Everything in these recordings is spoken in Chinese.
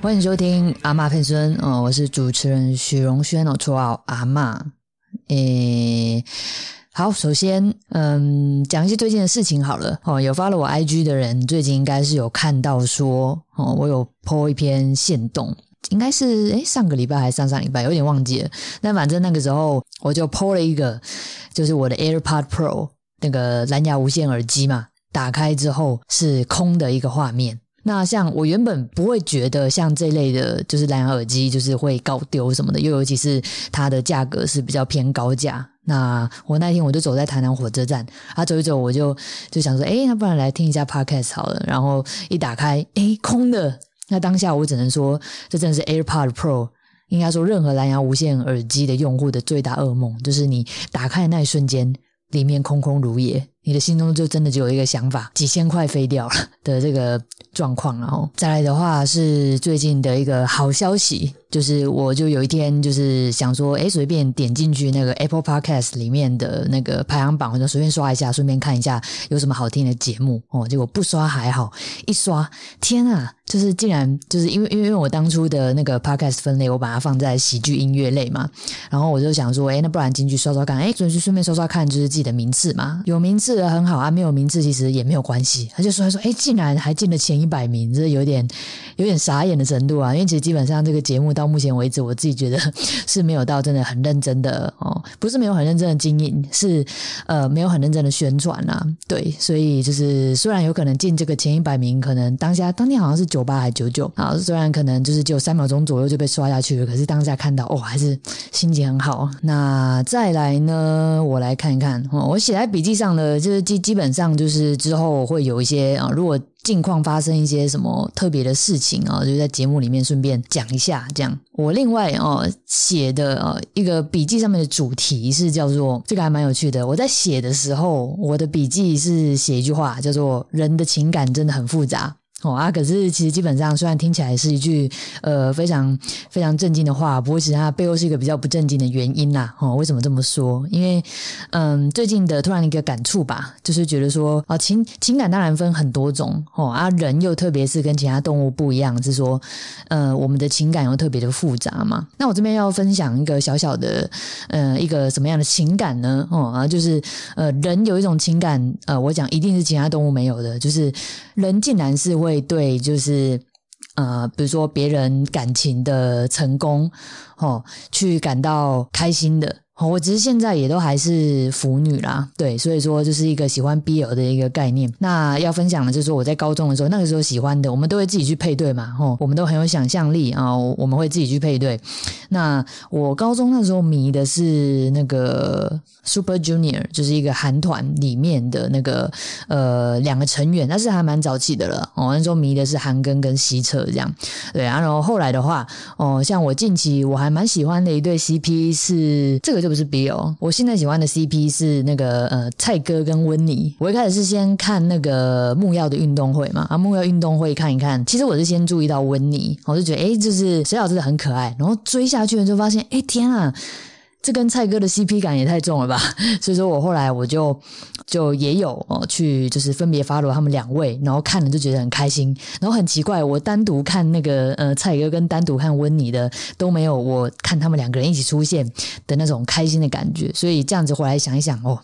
欢迎收听阿妈骗孙哦，我是主持人许荣轩哦，绰号阿妈。诶，好，首先嗯，讲一些最近的事情好了哦。有发了我 IG 的人，最近应该是有看到说哦，我有 po 一篇线动，应该是诶上个礼拜还是上上礼拜，有点忘记了。但反正那个时候我就 po 了一个，就是我的 AirPod Pro 那个蓝牙无线耳机嘛，打开之后是空的一个画面。那像我原本不会觉得像这类的，就是蓝牙耳机就是会高丢什么的，又尤其是它的价格是比较偏高价。那我那天我就走在台南火车站，啊走一走，我就就想说，哎，那不然来听一下 Podcast 好了。然后一打开，哎，空的。那当下我只能说，这真的是 AirPod Pro，应该说任何蓝牙无线耳机的用户的最大噩梦，就是你打开的那一瞬间，里面空空如也。你的心中就真的只有一个想法，几千块飞掉了的这个状况，然后再来的话是最近的一个好消息，就是我就有一天就是想说，哎，随便点进去那个 Apple Podcast 里面的那个排行榜，我就随便刷一下，顺便看一下有什么好听的节目哦。结果不刷还好，一刷，天啊！就是竟然就是因为因为我当初的那个 Podcast 分类，我把它放在喜剧音乐类嘛，然后我就想说，哎，那不然进去刷刷看，哎，顺顺便刷刷看，就是自己的名次嘛，有名次。很好啊，没有名次其实也没有关系。他就说他说，哎，竟然还进了前一百名，这有点有点傻眼的程度啊。因为其实基本上这个节目到目前为止，我自己觉得 是没有到真的很认真的哦，不是没有很认真的经营，是呃没有很认真的宣传啦。对，所以就是虽然有可能进这个前一百名，可能当下当天好像是九九八还九九啊，虽然可能就是只有三秒钟左右就被刷下去了，可是当下看到哦，还是心情很好。那再来呢，我来看一看，我写在笔记上的。就是基基本上就是之后会有一些啊，如果近况发生一些什么特别的事情啊，就在节目里面顺便讲一下。这样，我另外哦写的呃一个笔记上面的主题是叫做这个还蛮有趣的。我在写的时候，我的笔记是写一句话，叫做“人的情感真的很复杂”。哦啊，可是其实基本上，虽然听起来是一句呃非常非常震惊的话，不过其实它背后是一个比较不正经的原因啦。哦，为什么这么说？因为嗯，最近的突然一个感触吧，就是觉得说啊，情情感当然分很多种哦啊，人又特别是跟其他动物不一样，是说呃，我们的情感又特别的复杂嘛。那我这边要分享一个小小的呃一个什么样的情感呢？哦啊，就是呃，人有一种情感，呃，我讲一定是其他动物没有的，就是人竟然是会。会对，就是呃，比如说别人感情的成功，哦，去感到开心的。我只是现在也都还是腐女啦，对，所以说就是一个喜欢 BL 的一个概念。那要分享的就是说我在高中的时候，那个时候喜欢的，我们都会自己去配对嘛，吼，我们都很有想象力啊，我们会自己去配对。那我高中那时候迷的是那个 Super Junior，就是一个韩团里面的那个呃两个成员，那是还蛮早期的了。哦，那时候迷的是韩庚跟西澈这样，对啊。然后后来的话，哦，像我近期我还蛮喜欢的一对 CP 是这个就。不是 BL，我现在喜欢的 CP 是那个呃蔡哥跟温妮。我一开始是先看那个木曜的运动会嘛，啊木曜运动会看一看。其实我是先注意到温妮，我就觉得哎，就是谁老真的很可爱。然后追下去了就发现，哎天啊！这跟蔡哥的 CP 感也太重了吧，所以说我后来我就就也有去就是分别发了他们两位，然后看了就觉得很开心，然后很奇怪，我单独看那个呃蔡哥跟单独看温妮的都没有我看他们两个人一起出现的那种开心的感觉，所以这样子回来想一想哦，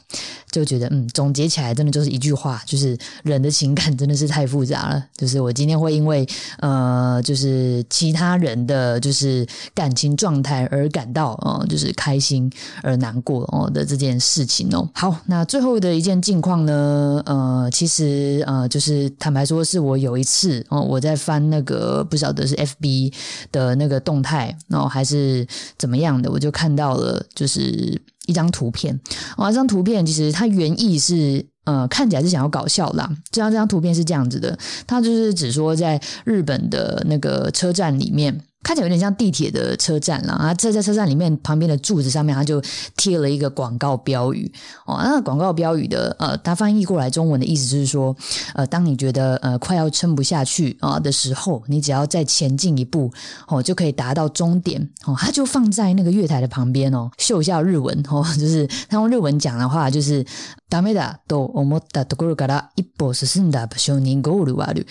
就觉得嗯总结起来真的就是一句话，就是人的情感真的是太复杂了，就是我今天会因为呃就是其他人的就是感情状态而感到呃就是开。心而难过哦的这件事情哦，好，那最后的一件近况呢？呃，其实呃，就是坦白说，是我有一次哦，我在翻那个不晓得是 FB 的那个动态哦，还是怎么样的，我就看到了，就是一张图片。哦，这张图片其实它原意是呃，看起来是想要搞笑啦。这张这张图片是这样子的，它就是只说在日本的那个车站里面。看起来有点像地铁的车站了啊！这在车站里面旁边的柱子上面，它就贴了一个广告标语哦。那广告标语的呃，它翻译过来中文的意思就是说，呃，当你觉得呃快要撑不下去啊的时候，你只要再前进一步哦，就可以达到终点哦。它就放在那个月台的旁边哦，秀一下日文哦，就是他用日文讲的话就是“ダメだと思ったところから一歩進んだ場所にゴールはある”。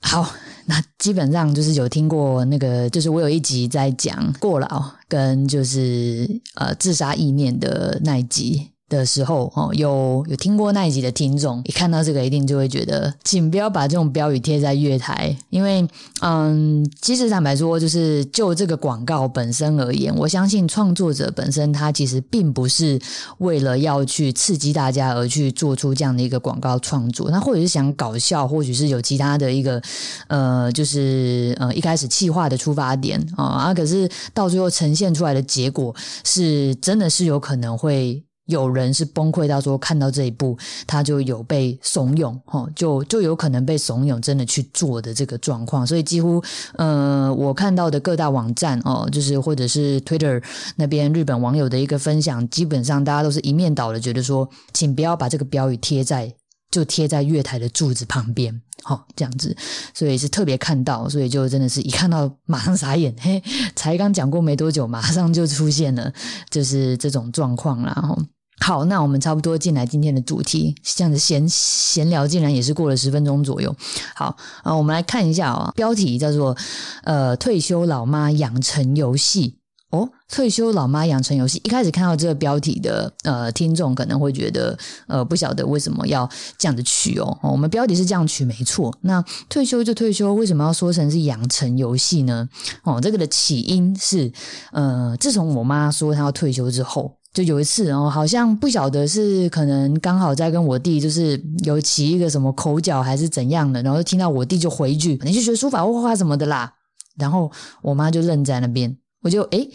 好，那基本上就是有听过那个，就是我有一集在讲过劳跟就是呃自杀意念的那一集。的时候哦，有有听过那一集的听众，一看到这个一定就会觉得，请不要把这种标语贴在月台，因为嗯，其实坦白说，就是就这个广告本身而言，我相信创作者本身他其实并不是为了要去刺激大家而去做出这样的一个广告创作，那或者是想搞笑，或许是有其他的一个呃，就是呃一开始气化的出发点啊啊，可是到最后呈现出来的结果是真的是有可能会。有人是崩溃到说看到这一步，他就有被怂恿，哈，就就有可能被怂恿真的去做的这个状况。所以几乎，呃，我看到的各大网站哦，就是或者是 Twitter 那边日本网友的一个分享，基本上大家都是一面倒的，觉得说，请不要把这个标语贴在就贴在月台的柱子旁边，好这样子。所以是特别看到，所以就真的是一看到马上傻眼，嘿，才刚讲过没多久，马上就出现了，就是这种状况，然后。好，那我们差不多进来今天的主题，这样子闲闲聊，竟然也是过了十分钟左右。好啊，我们来看一下啊，标题叫做“呃，退休老妈养成游戏”。哦，退休老妈养成游戏，一开始看到这个标题的呃听众可能会觉得呃不晓得为什么要这样子取哦。我们标题是这样取没错，那退休就退休，为什么要说成是养成游戏呢？哦，这个的起因是呃，自从我妈说她要退休之后。就有一次哦，好像不晓得是可能刚好在跟我弟就是有起一个什么口角还是怎样的，然后就听到我弟就回一句：“你去学书法画画什么的啦。”然后我妈就愣在那边，我就诶，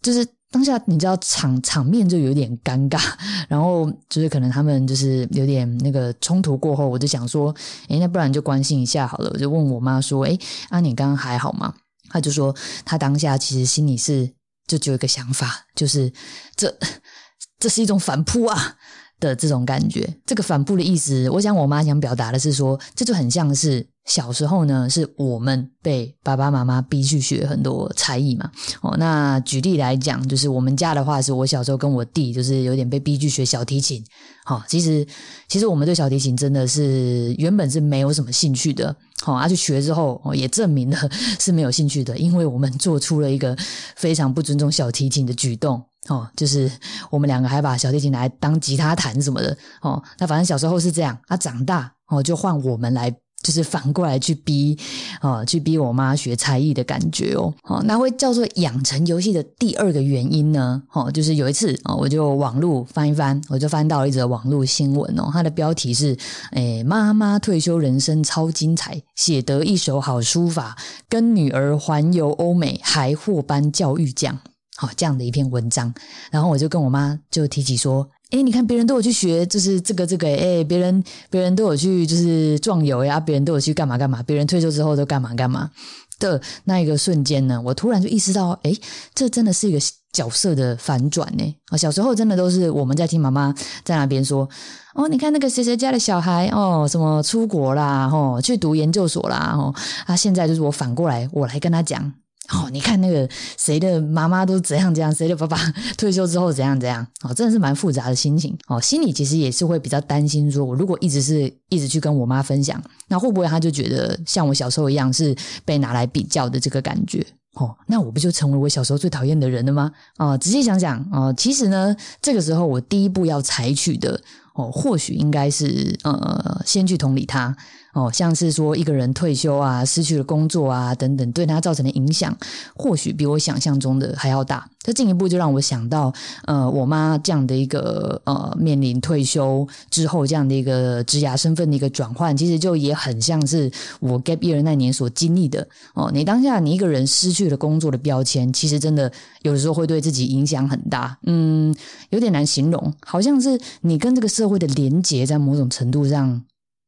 就是当下你知道场场面就有点尴尬，然后就是可能他们就是有点那个冲突过后，我就想说：“诶，那不然就关心一下好了。”我就问我妈说：“诶，啊，你刚刚还好吗？”她就说：“她当下其实心里是。”就只有一个想法，就是这 这是一种反扑啊。的这种感觉。这个反扑的意思，我想我妈想表达的是说，这就很像是小时候呢，是我们被爸爸妈妈逼去学很多才艺嘛。哦，那举例来讲，就是我们家的话，是我小时候跟我弟，就是有点被逼去学小提琴。好，其实其实我们对小提琴真的是原本是没有什么兴趣的。好，而去学之后，也证明了 是没有兴趣的，因为我们做出了一个非常不尊重小提琴的举动。哦，就是我们两个还把小提琴来当吉他弹什么的。哦，那反正小时候是这样，啊，长大哦就换我们来。就是反过来去逼，哦，去逼我妈学才艺的感觉哦，好，那会叫做养成游戏的第二个原因呢，哦，就是有一次哦，我就网络翻一翻，我就翻到了一则网络新闻哦，它的标题是，诶，妈妈退休人生超精彩，写得一手好书法，跟女儿环游欧美，还获颁教育奖，好，这样的一篇文章，然后我就跟我妈就提起说。哎，你看别人都有去学，就是这个这个，哎，别人别人都有去，就是壮游呀，别人都有去干嘛干嘛，别人退休之后都干嘛干嘛的那一个瞬间呢，我突然就意识到，哎，这真的是一个角色的反转呢。啊，小时候真的都是我们在听妈妈在那边说，哦，你看那个谁谁家的小孩，哦，什么出国啦，哦，去读研究所啦，哦，啊，现在就是我反过来，我来跟他讲。哦，你看那个谁的妈妈都怎样怎样，谁的爸爸 退休之后怎样怎样，哦，真的是蛮复杂的心情。哦，心里其实也是会比较担心，说我如果一直是一直去跟我妈分享，那会不会他就觉得像我小时候一样是被拿来比较的这个感觉？哦，那我不就成为我小时候最讨厌的人了吗？啊，仔细想想，啊，其实呢，这个时候我第一步要采取的，哦，或许应该是呃，先去同理他。哦，像是说一个人退休啊，失去了工作啊，等等，对他造成的影响，或许比我想象中的还要大。这进一步就让我想到，呃，我妈这样的一个呃，面临退休之后这样的一个职涯身份的一个转换，其实就也很像是我 gap year 那年所经历的。哦，你当下你一个人失去了工作的标签，其实真的有的时候会对自己影响很大。嗯，有点难形容，好像是你跟这个社会的连结在某种程度上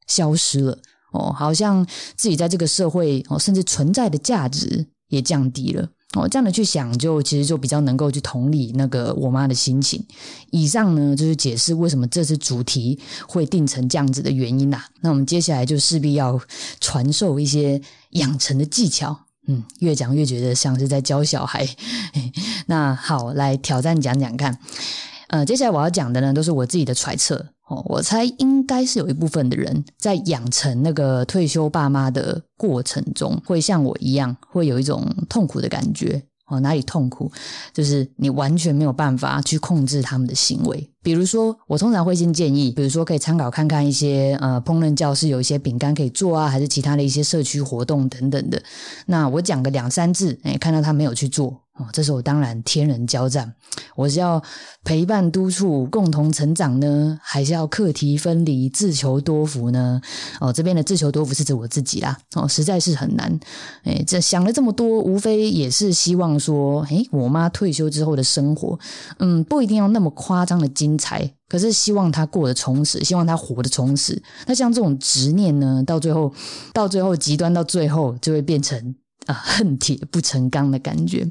消失了。哦，好像自己在这个社会哦，甚至存在的价值也降低了。哦，这样的去想，就其实就比较能够去同理那个我妈的心情。以上呢，就是解释为什么这次主题会定成这样子的原因啦。那我们接下来就势必要传授一些养成的技巧。嗯，越讲越觉得像是在教小孩。那好，来挑战讲讲看。呃，接下来我要讲的呢，都是我自己的揣测。哦，我猜应该是有一部分的人在养成那个退休爸妈的过程中，会像我一样，会有一种痛苦的感觉。哦，哪里痛苦？就是你完全没有办法去控制他们的行为。比如说，我通常会先建议，比如说可以参考看看一些呃烹饪教室有一些饼干可以做啊，还是其他的一些社区活动等等的。那我讲个两三字，哎，看到他没有去做。哦，这时候当然天人交战，我是要陪伴督促共同成长呢，还是要课题分离自求多福呢？哦，这边的自求多福是指我自己啦。哦，实在是很难。哎，这想了这么多，无非也是希望说，哎，我妈退休之后的生活，嗯，不一定要那么夸张的精彩，可是希望她过得充实，希望她活得充实。那像这种执念呢，到最后，到最后极端到最后，就会变成。啊，恨铁不成钢的感觉。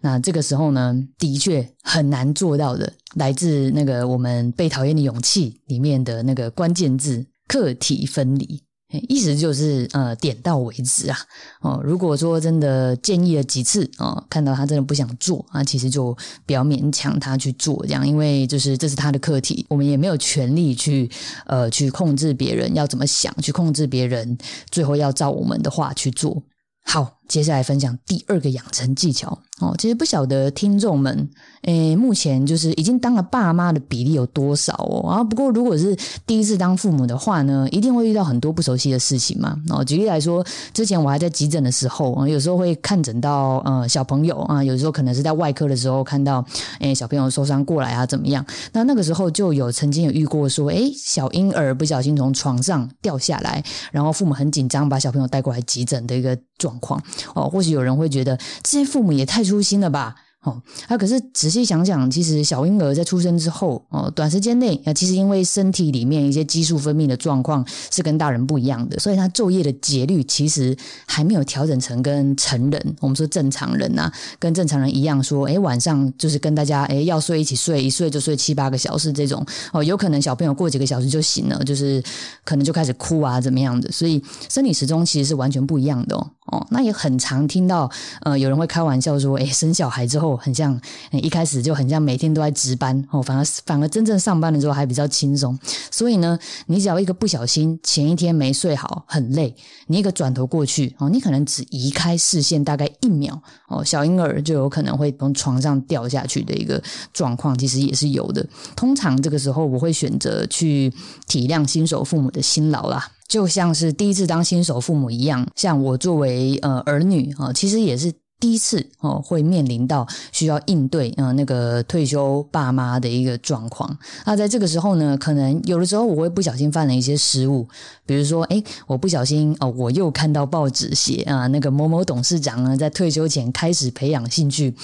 那这个时候呢，的确很难做到的。来自那个我们被讨厌的勇气里面的那个关键字“课题分离”，意思就是呃，点到为止啊。哦，如果说真的建议了几次哦，看到他真的不想做啊，其实就不要勉强他去做这样，因为就是这是他的课题，我们也没有权利去呃去控制别人要怎么想，去控制别人最后要照我们的话去做。好，接下来分享第二个养成技巧哦。其实不晓得听众们，诶，目前就是已经当了爸妈的比例有多少哦？啊，不过如果是第一次当父母的话呢，一定会遇到很多不熟悉的事情嘛。哦，举例来说，之前我还在急诊的时候，有时候会看诊到呃小朋友啊，有时候可能是在外科的时候看到诶小朋友受伤过来啊，怎么样？那那个时候就有曾经有遇过说，诶小婴儿不小心从床上掉下来，然后父母很紧张，把小朋友带过来急诊的一个状况哦。或许有人会觉得这些父母也太粗心了吧。哦，他可是仔细想想，其实小婴儿在出生之后，哦，短时间内啊，其实因为身体里面一些激素分泌的状况是跟大人不一样的，所以他昼夜的节律其实还没有调整成跟成人，我们说正常人呐，跟正常人一样，说，哎，晚上就是跟大家，哎，要睡一起睡，一睡就睡七八个小时这种，哦，有可能小朋友过几个小时就醒了，就是可能就开始哭啊，怎么样的，所以生理时钟其实是完全不一样的哦。哦，那也很常听到，呃，有人会开玩笑说，哎，生小孩之后很像，一开始就很像每天都在值班，哦，反而反而真正上班的时候还比较轻松。所以呢，你只要一个不小心，前一天没睡好，很累，你一个转头过去，哦，你可能只移开视线大概一秒，哦，小婴儿就有可能会从床上掉下去的一个状况，其实也是有的。通常这个时候，我会选择去体谅新手父母的辛劳啦。就像是第一次当新手父母一样，像我作为呃儿女啊，其实也是。第一次哦，会面临到需要应对啊那个退休爸妈的一个状况。那在这个时候呢，可能有的时候我会不小心犯了一些失误，比如说，哎，我不小心哦，我又看到报纸写啊，那个某某董事长呢，在退休前开始培养兴趣，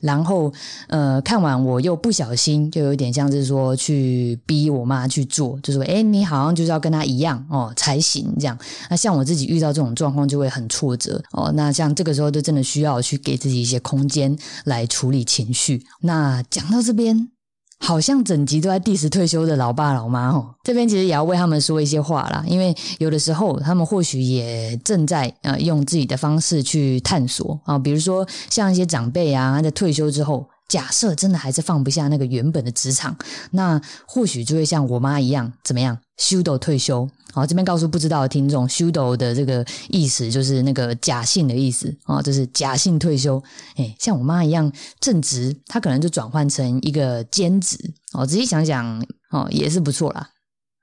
然后呃，看完我又不小心，就有点像是说去逼我妈去做，就说，哎，你好像就是要跟他一样哦才行这样。那像我自己遇到这种状况，就会很挫折哦。那像这个时候，就真的需要。去给自己一些空间来处理情绪。那讲到这边，好像整集都在 diss 退休的老爸老妈哦。这边其实也要为他们说一些话啦，因为有的时候他们或许也正在呃用自己的方式去探索啊，比如说像一些长辈啊，在退休之后。假设真的还是放不下那个原本的职场，那或许就会像我妈一样，怎么样？修斗退休。好，这边告诉不知道的听众，修斗的这个意思就是那个假性的意思啊，就是假性退休。哎，像我妈一样正职，她可能就转换成一个兼职。哦，仔细想想，哦，也是不错啦。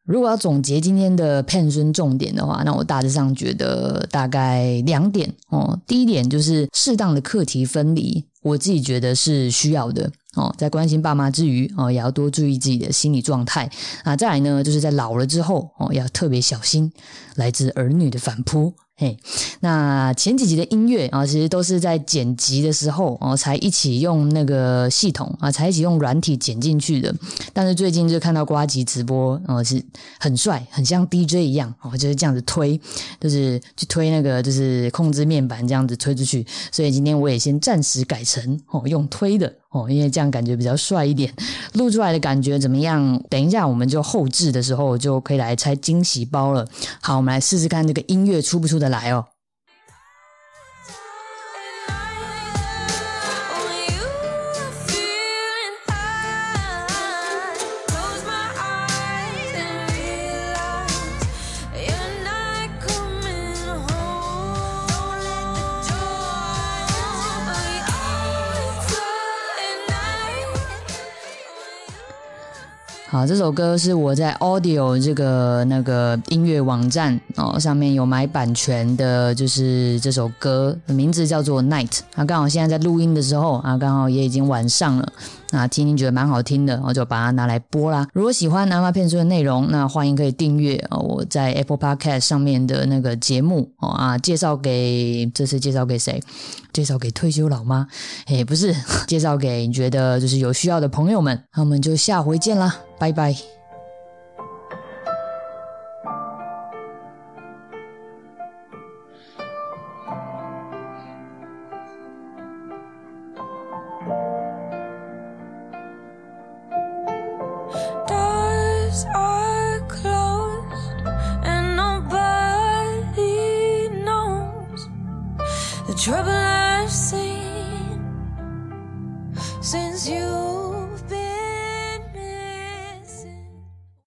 如果要总结今天的骗孙重点的话，那我大致上觉得大概两点哦。第一点就是适当的课题分离。我自己觉得是需要的哦，在关心爸妈之余哦，也要多注意自己的心理状态啊。再来呢，就是在老了之后哦，要特别小心来自儿女的反扑。嘿，那前几集的音乐啊，其实都是在剪辑的时候哦，才一起用那个系统啊，才一起用软体剪进去的。但是最近就看到瓜吉直播，哦，是很帅，很像 DJ 一样哦，就是这样子推，就是去推那个就是控制面板这样子推出去。所以今天我也先暂时改成哦用推的哦，因为这样感觉比较帅一点。录出来的感觉怎么样？等一下我们就后置的时候就可以来拆惊喜包了。好，我们来试试看这个音乐出不出得来哦。啊，这首歌是我在 Audio 这个那个音乐网站哦上面有买版权的，就是这首歌名字叫做 Night。啊，刚好现在在录音的时候啊，刚好也已经晚上了。那听听觉得蛮好听的，我就把它拿来播啦。如果喜欢南妈片中的内容，那欢迎可以订阅。我在 Apple Podcast 上面的那个节目哦啊，介绍给这次介绍给谁？介绍给退休老妈？诶，不是，介绍给你觉得就是有需要的朋友们。那我们就下回见啦，拜拜。